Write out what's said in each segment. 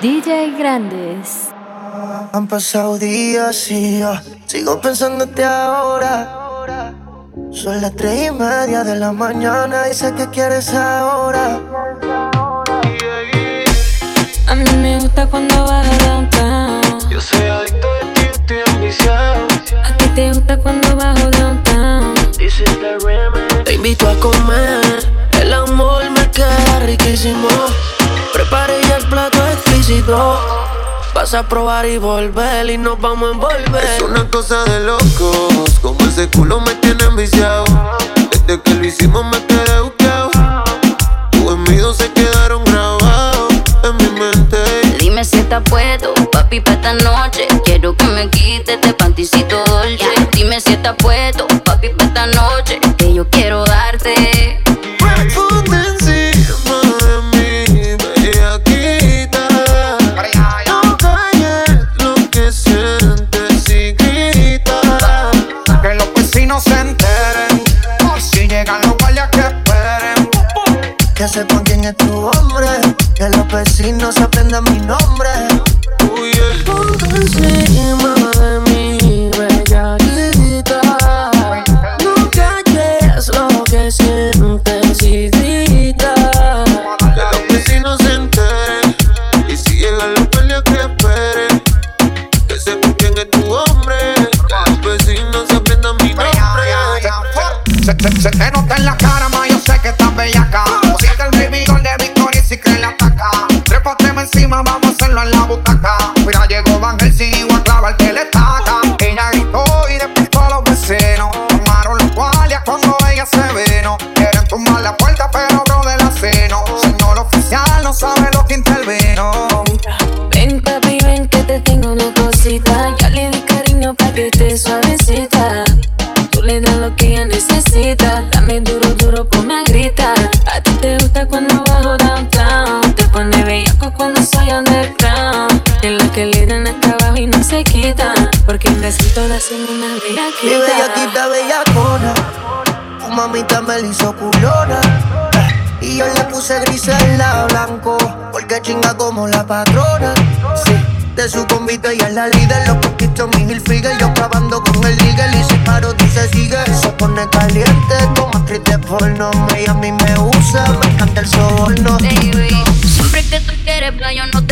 DJ Grandes. Han pasado días y yo sigo pensándote ahora. Son las tres y media de la mañana y sé que quieres ahora. A mí me gusta cuando vas a downtown. Yo soy adicto de ti, estoy ambiciado. A ti te gusta cuando bajo downtown. This is the. Te invito a comer. El amor me queda riquísimo. Prepare ya el plato Vas a probar y volver y nos vamos a envolver. Es una cosa de locos, como ese culo me tiene enviciado. Desde que lo hicimos me quedé buqueado. Tus envidos se quedaron grabados en mi mente. Dime si está puedo, papi, para esta noche. Quiero que me quites este panticito dolce. Dime si está puedo, papi, para esta noche. no se aprenda mi nombre. mamita me la hizo culona. Y yo le puse gris en la blanco, porque chinga como la patrona. Sí, de su convite y es la líder, los poquitos mi Hilfiger. Yo acabando con el Eagle y si paro tú se sigue. Se pone caliente como actriz de porno. Ella a mí me usa, me encanta el soborno. Baby, siempre que tú quieres, yo no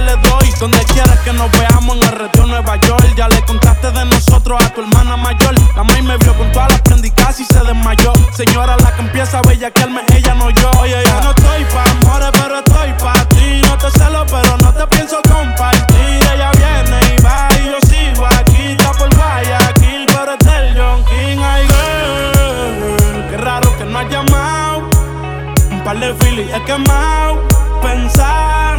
le doy. Donde quieras que nos veamos en el retiro Nueva York. Ya le contaste de nosotros a tu hermana mayor. La maíz me vio con todas las prendas y casi se desmayó. Señora, la que empieza a bella que ella no yo. Oye, yo no estoy pa' amores, pero estoy pa' ti. No te celo, pero no te pienso compartir. Ella viene y va y yo sigo aquí. Está por Guayaquil, pero es del John King. Ay, girl, qué raro que no has llamado. Un par de filis he quemado. Pensar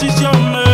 décision.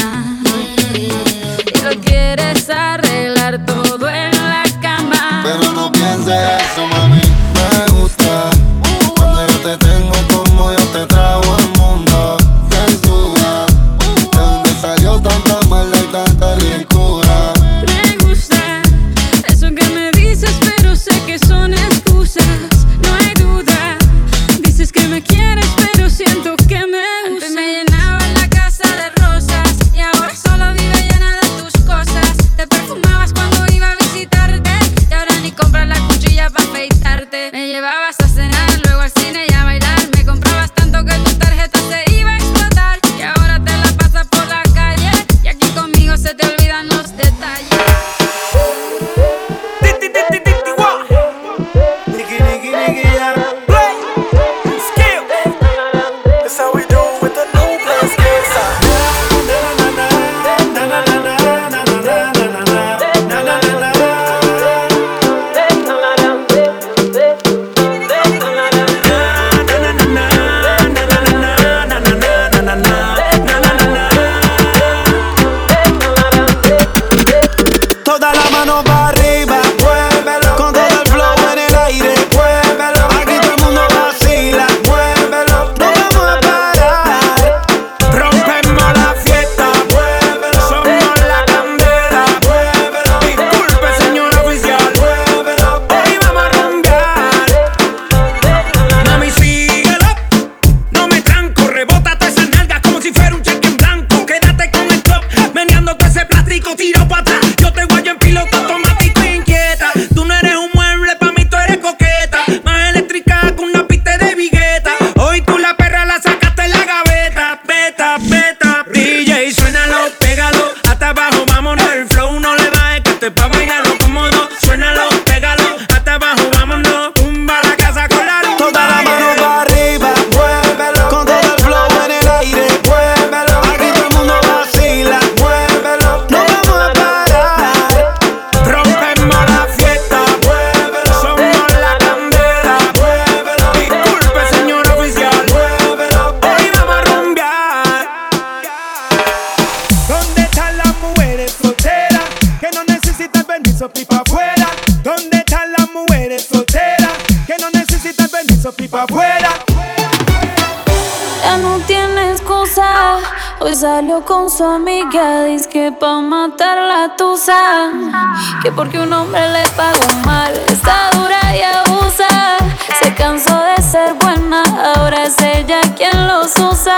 que porque un hombre le pagó mal está dura y abusa. Se cansó de ser buena, ahora es ella quien los usa.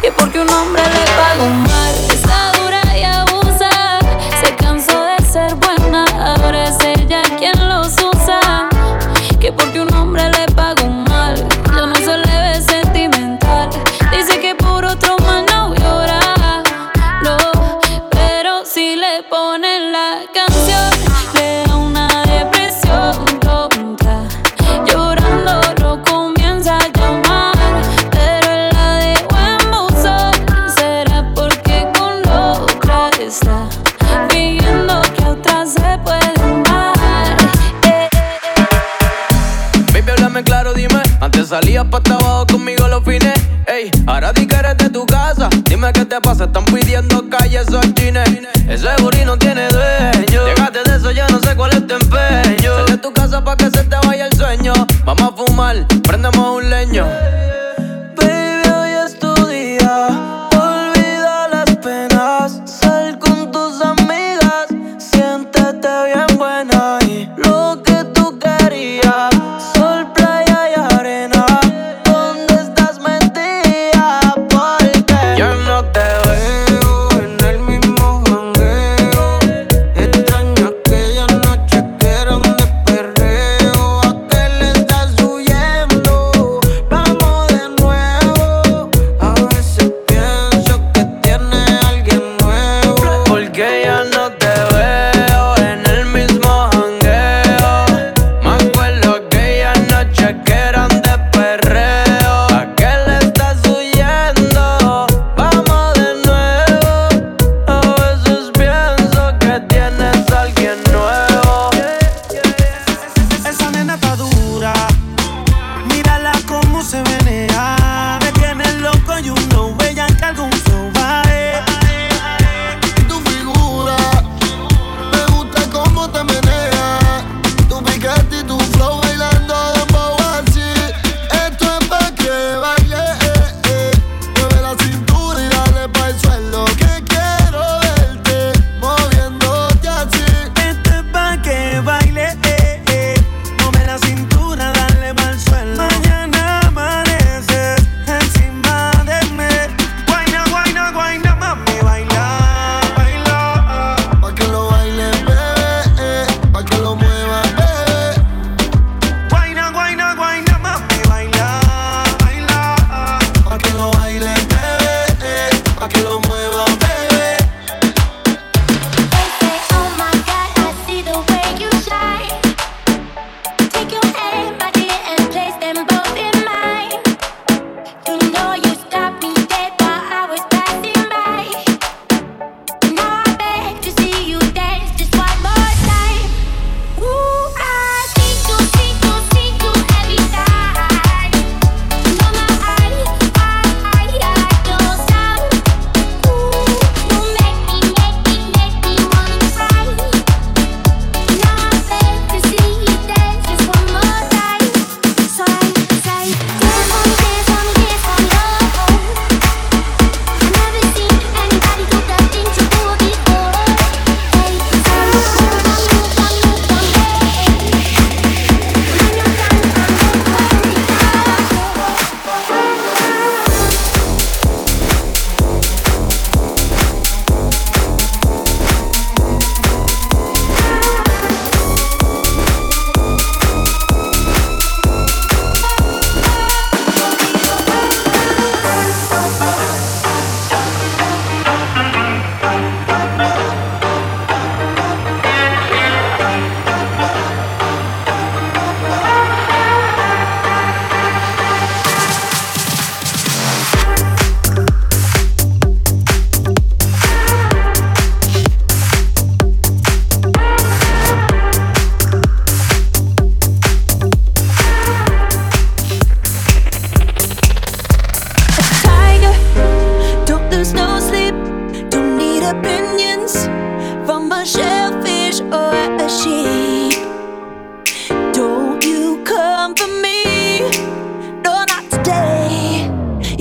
Que porque un hombre le pagó mal. Te salías pa' abajo conmigo los fines. Ey, ahora di que eres de tu casa. Dime qué te pasa, están pidiendo calle esos chines. Ese booty no tiene dueño. Llegaste de eso, ya no sé cuál es tu empeño. Sal de tu casa pa' que se te vaya el sueño. Vamos a fumar, prendemos un leño.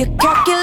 You're calculating.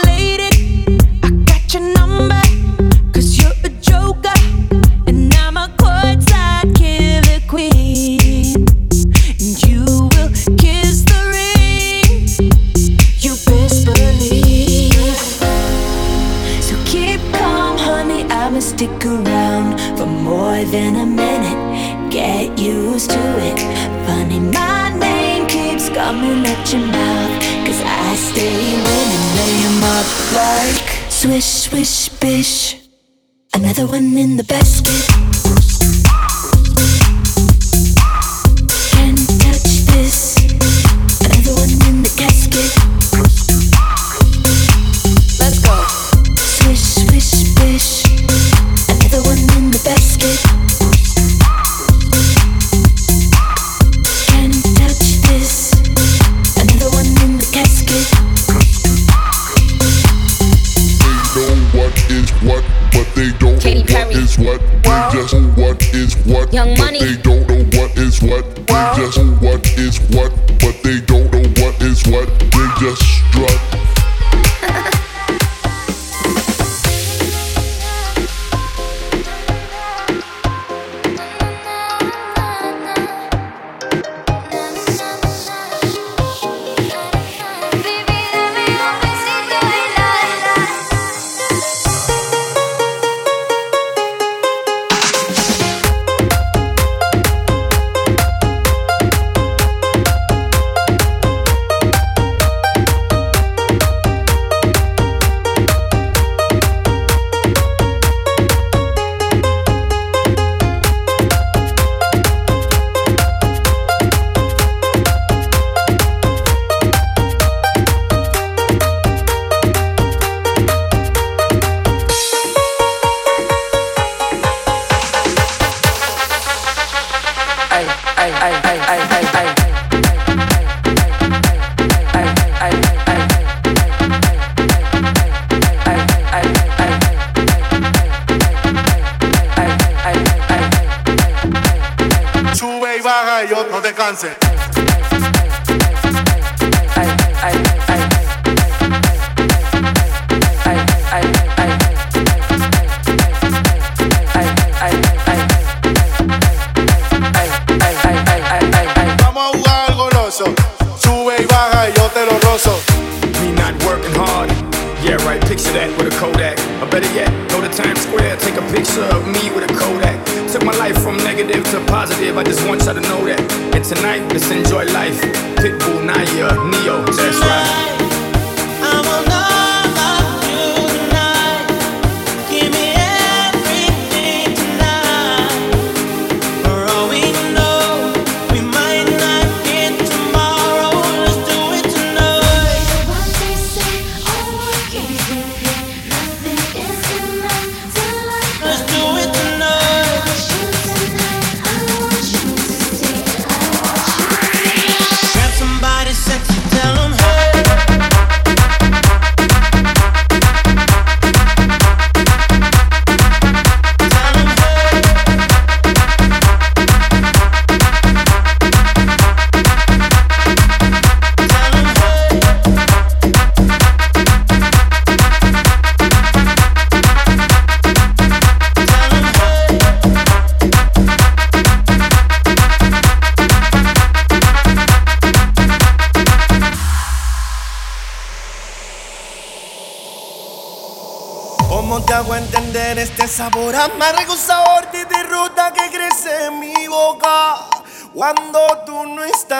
Sube y baja yo te lo rozo. Me not working hard. Yeah, right, picture that with a Kodak. Or better yet, go to Times Square, take a picture of me with a Kodak. Took my life from negative to positive, I just want y'all to know that. And tonight, let's enjoy life. Pitbull, Naya, Neo, that's right. Te hago entender este sabor amargo, sabor de derrota que crece en mi boca cuando tú no estás?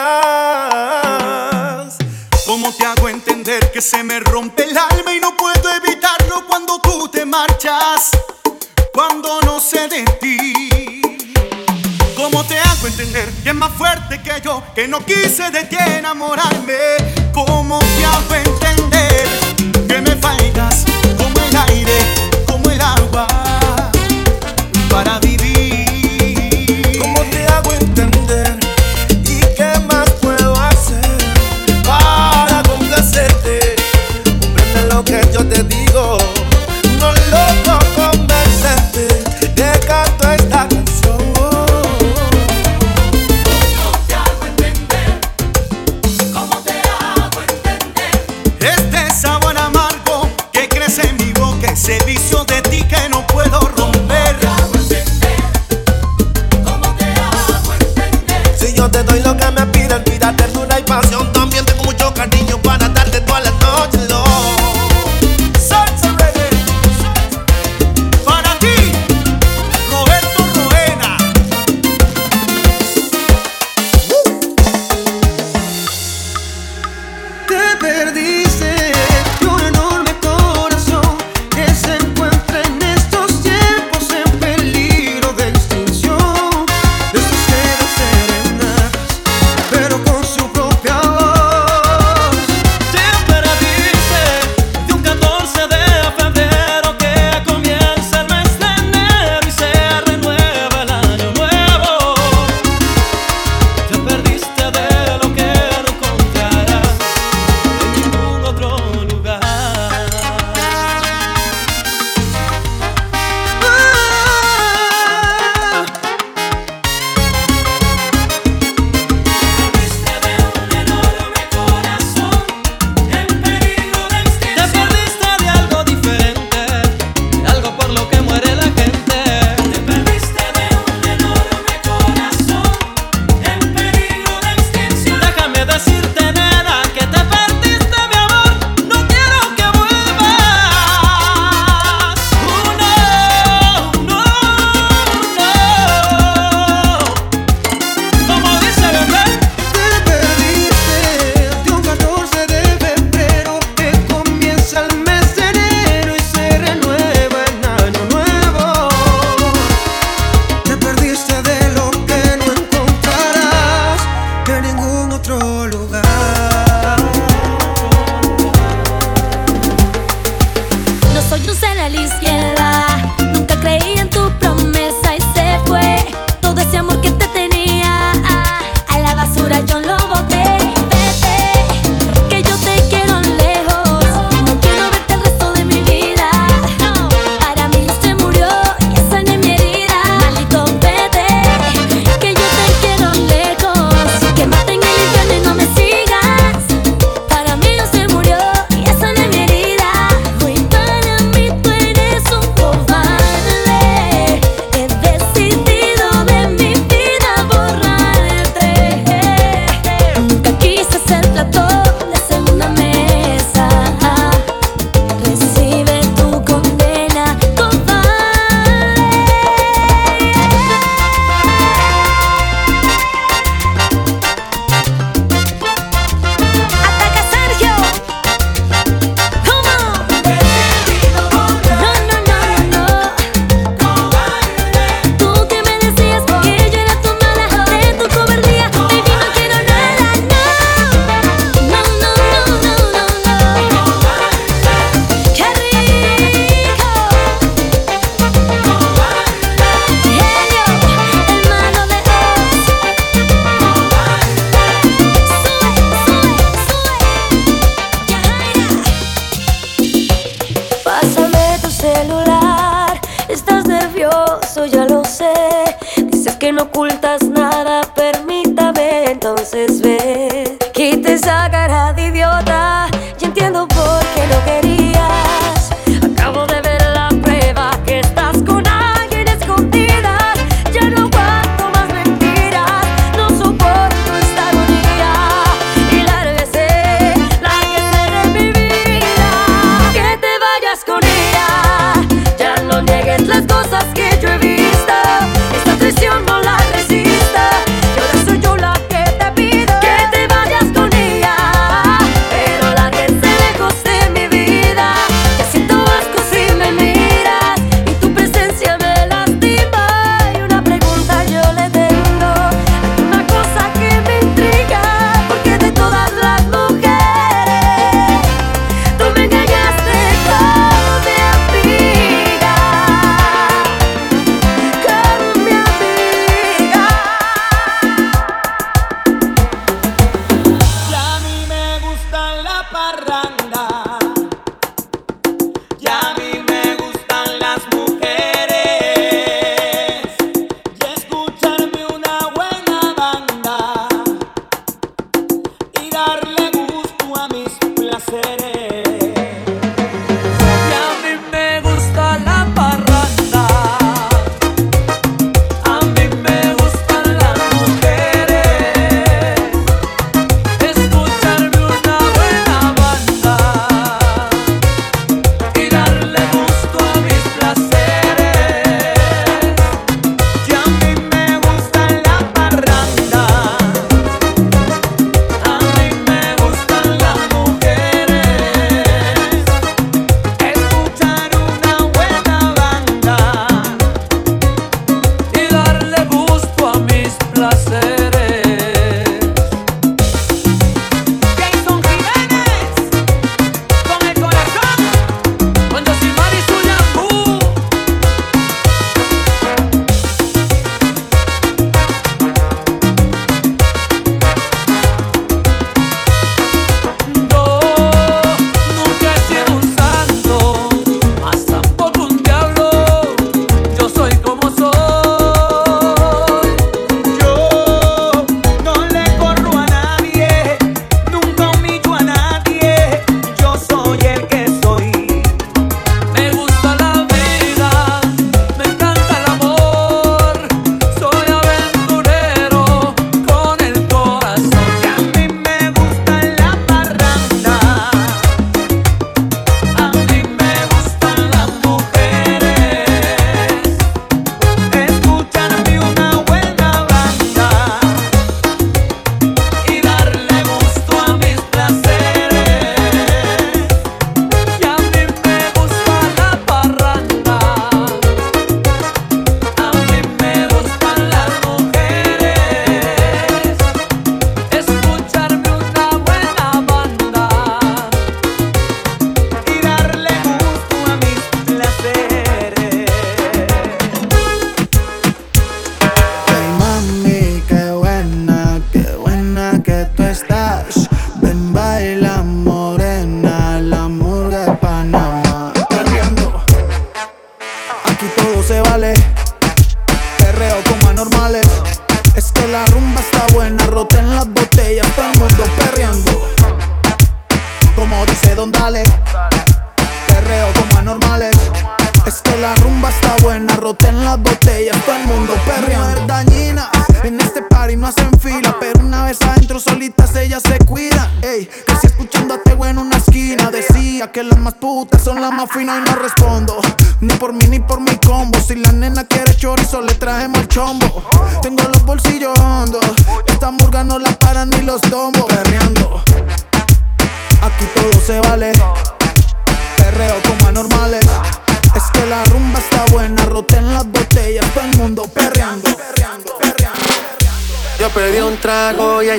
¿Cómo te hago entender que se me rompe el alma y no puedo evitarlo cuando tú te marchas? Cuando no sé de ti. ¿Cómo te hago entender que es más fuerte que yo, que no quise de ti enamorarme? ¿Cómo te hago entender que me faltas como el aire, para vivir? ¿Cómo te hago entender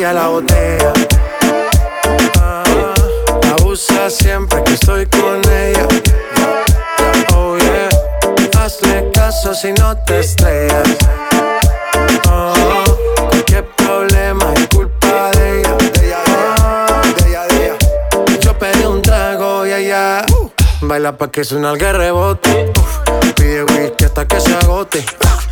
la botella. Ah, abusa siempre que estoy con ella. Oh yeah, hazle caso si no te estrellas. Ah, cualquier problema es culpa de ella. De ella, de ella, de ella. Yo pedí un trago y allá. Uh, baila pa' que suena el que rebote. Pide whisky hasta que se agote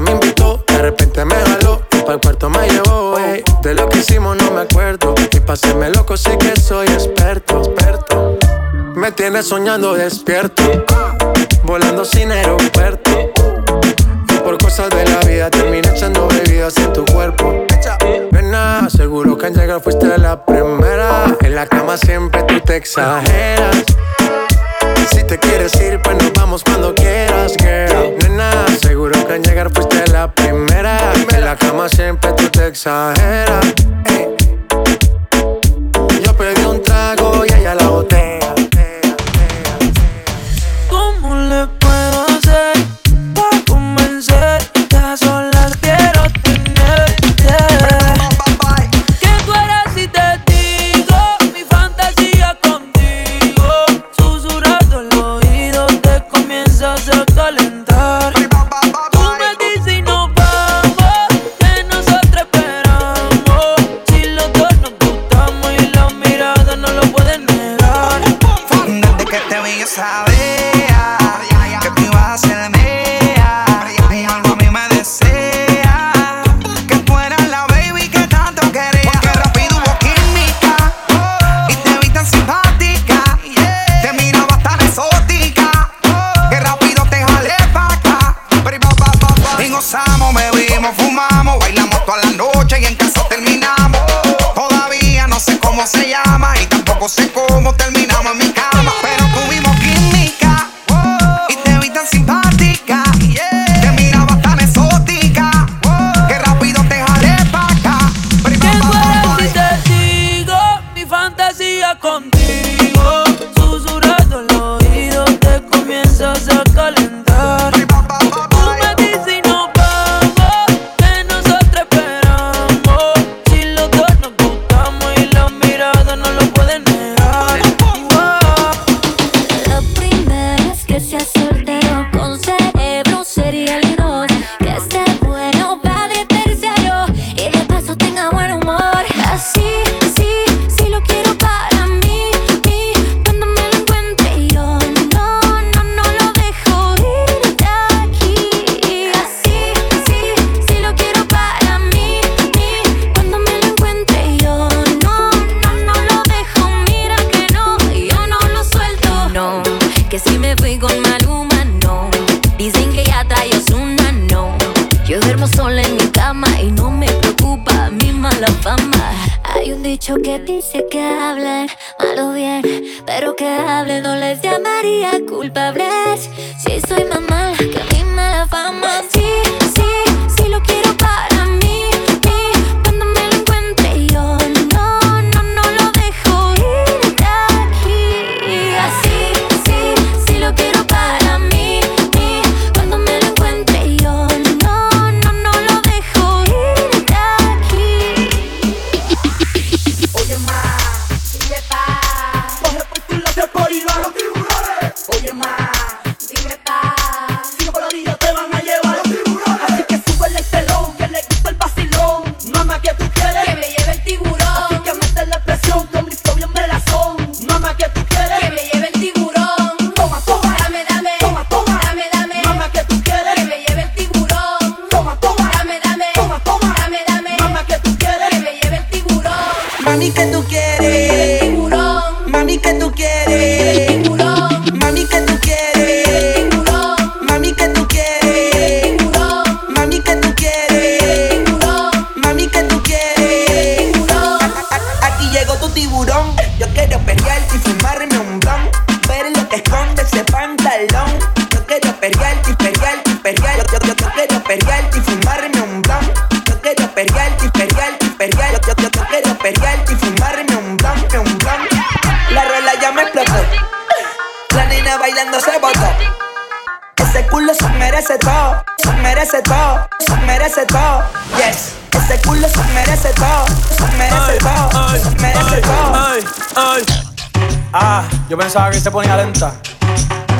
Me invitó, de repente me jaló. Para el cuarto me llevó. De lo que hicimos no me acuerdo. Y paséme loco, sí que soy experto. Me tienes soñando despierto, volando sin aeropuerto. Y por cosas de la vida terminé echando bebidas en tu cuerpo. Nena, seguro que al llegar fuiste la primera. En la cama siempre tú te exageras. Si te quieres ir, pues nos vamos cuando quieras, al llegar fuiste la primera. En la cama siempre tú te exageras. Se llama Y tampoco sé cómo terminamos No les llamaría culpables. Si soy más mala que mi mala fama y fumarme un blunt. Yo quiero perrearte perrearte perrear. Yo, yo, yo, yo quiero perrearte y fumarme un blunt, un blunt. La rola ya me explotó. La nena bailando se botó. Ese culo se merece todo, se merece todo, se merece todo. Yes, ese culo se merece todo, se merece todo, se merece todo. Ay, ay. Ah, yo pensaba que se ponía lenta.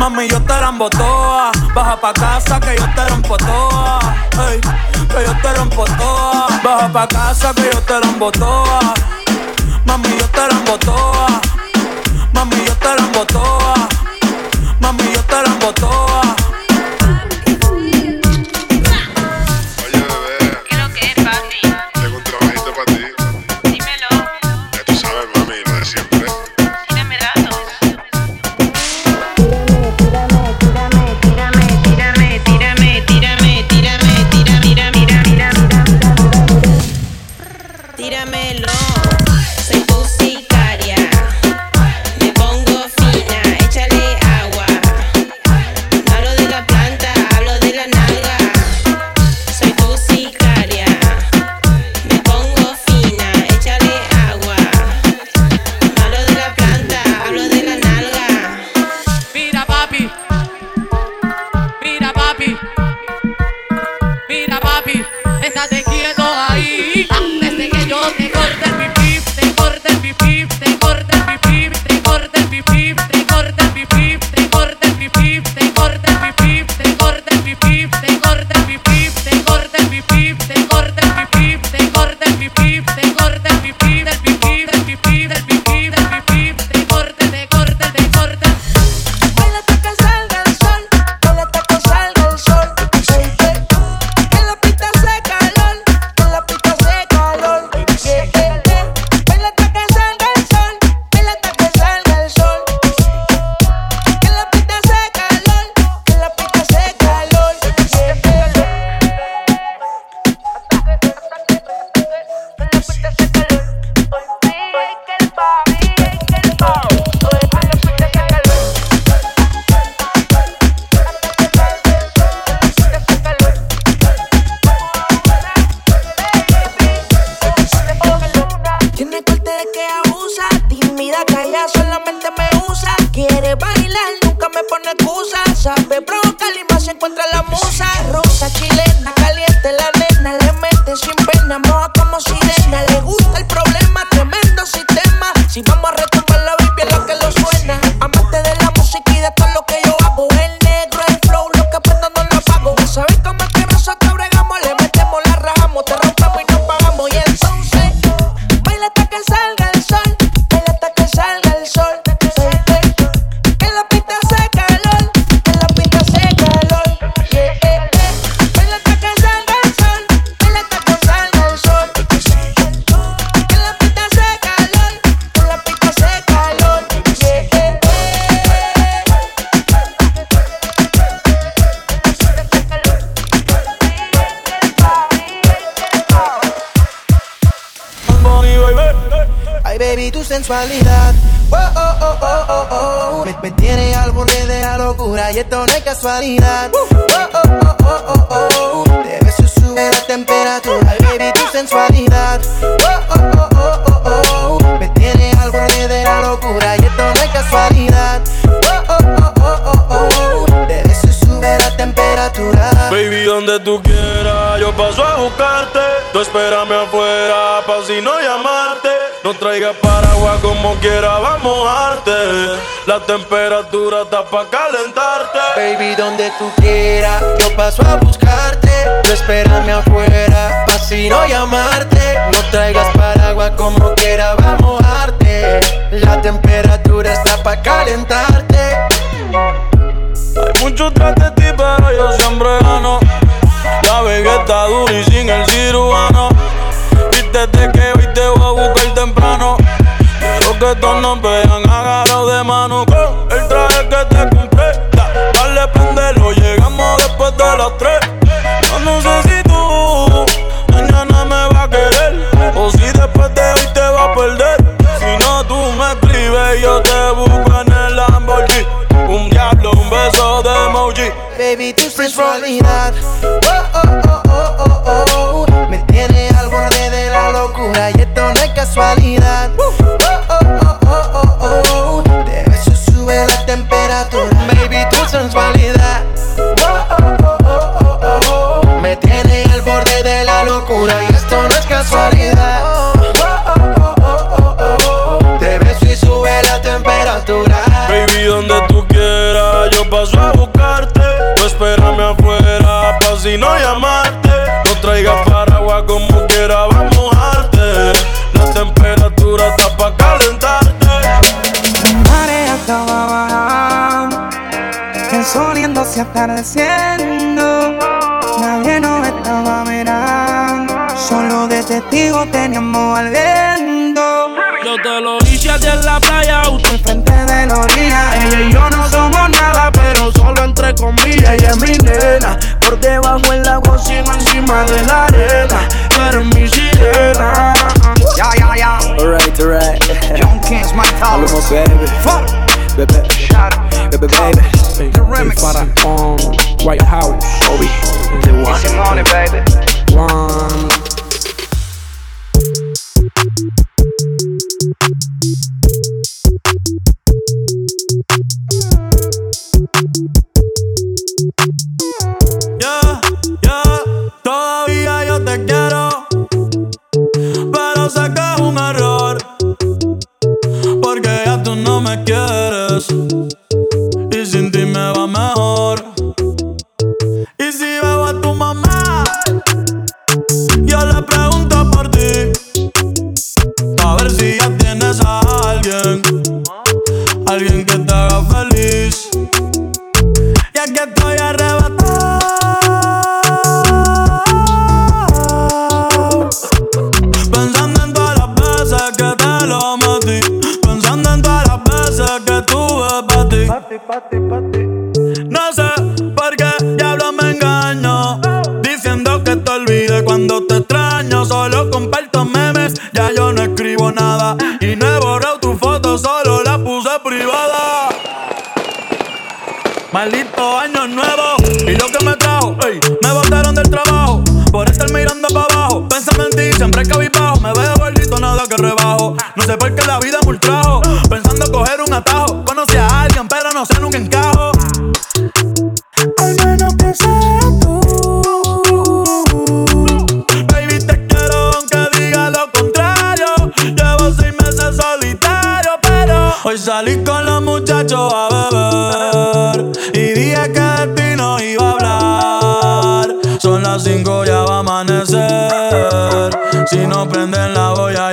Mami, yo te la toa. Baja pa' casa que yo te rompo toa. Que yo te rompo toa. Baja pa' casa que yo te la toa. Mami, yo te la toa. Mami, yo te la toa. Mami, yo te la toa. Ay, baby, tu sensualidad. Oh, oh, oh, oh, oh, oh. Me, tiene al borde de la locura y esto no es casualidad. Oh, oh, oh, oh, oh, oh. Sube la temperatura. Ay, baby, tu sensualidad. Oh, oh, oh, oh, oh, oh. Me tiene al borde de la locura y esto no es casualidad. Oh, oh, oh, oh, oh, oh. Sube la temperatura. Baby, donde tú quieras, yo paso a buscarte. Tú espérame afuera, pa' si no llamarte. No traigas paraguas como quiera, vamos a mojarte. La temperatura está pa' calentarte. Baby, donde tú quieras, yo paso a buscarte. Tú espérame afuera, pa' si no llamarte. No traigas paraguas como quiera, vamos a mojarte. La temperatura está pa' calentarte. Hay muchos tras de ti, pero yo siempre gano. Ve que está duro y sin el cirujano. Vístete que hoy te voy a buscar temprano. Quiero que todos nos vean agarrados de mano con el traje que te compré. Da- Dale, prendelo, llegamos después de las tres. Yo no sé si tú mañana me vas a querer o si después de hoy te vas a perder. Si no, tú me escribes yo te busco en el Lamborghini. Un diablo, un beso de Baby, tu sensualidad oh, oh, oh, oh, oh, oh, oh. Atardeciendo. Nadie nos estaba mirando, solo de testigo teníamos al viento. Yo te lo hice en la playa, usted frente de la orilla. Ella y yo no somos nada, pero solo entre comillas. Ella es mi nena, por debajo en la cocina, encima de la arena. Tú eres mi sirena. Ya, ya, ya. Alright, alright. John King's my baby. Fuck. Bebé, bebé, baby, baby. Hey, para um, White House, Obi. Your money, baby. One. No sé nunca encajo. Al menos sea tú. Baby, te quiero aunque diga lo contrario. Llevo seis meses solitario, pero hoy salí con los muchachos a beber. Y dije que de ti no iba a hablar. Son las cinco, ya va a amanecer. Si no prenden, la voy a